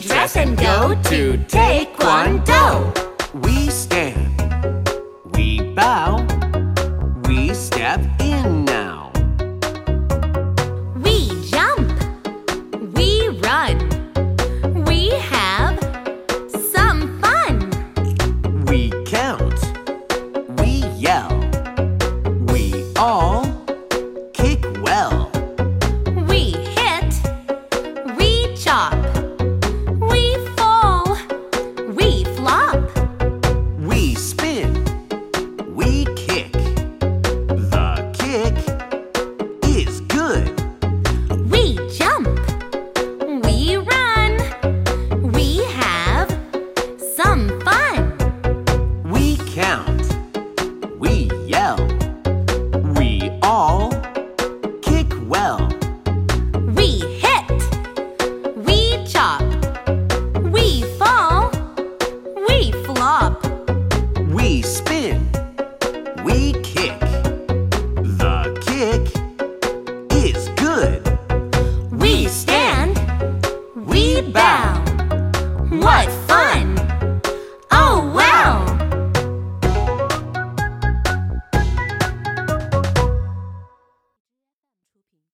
dress and go to Taekwondo. We stand, we bow, we step in now. We jump, we run, we have some fun. We count, we yell. hop. We spin. We kick. The kick is good. We stand. We bow. What fun!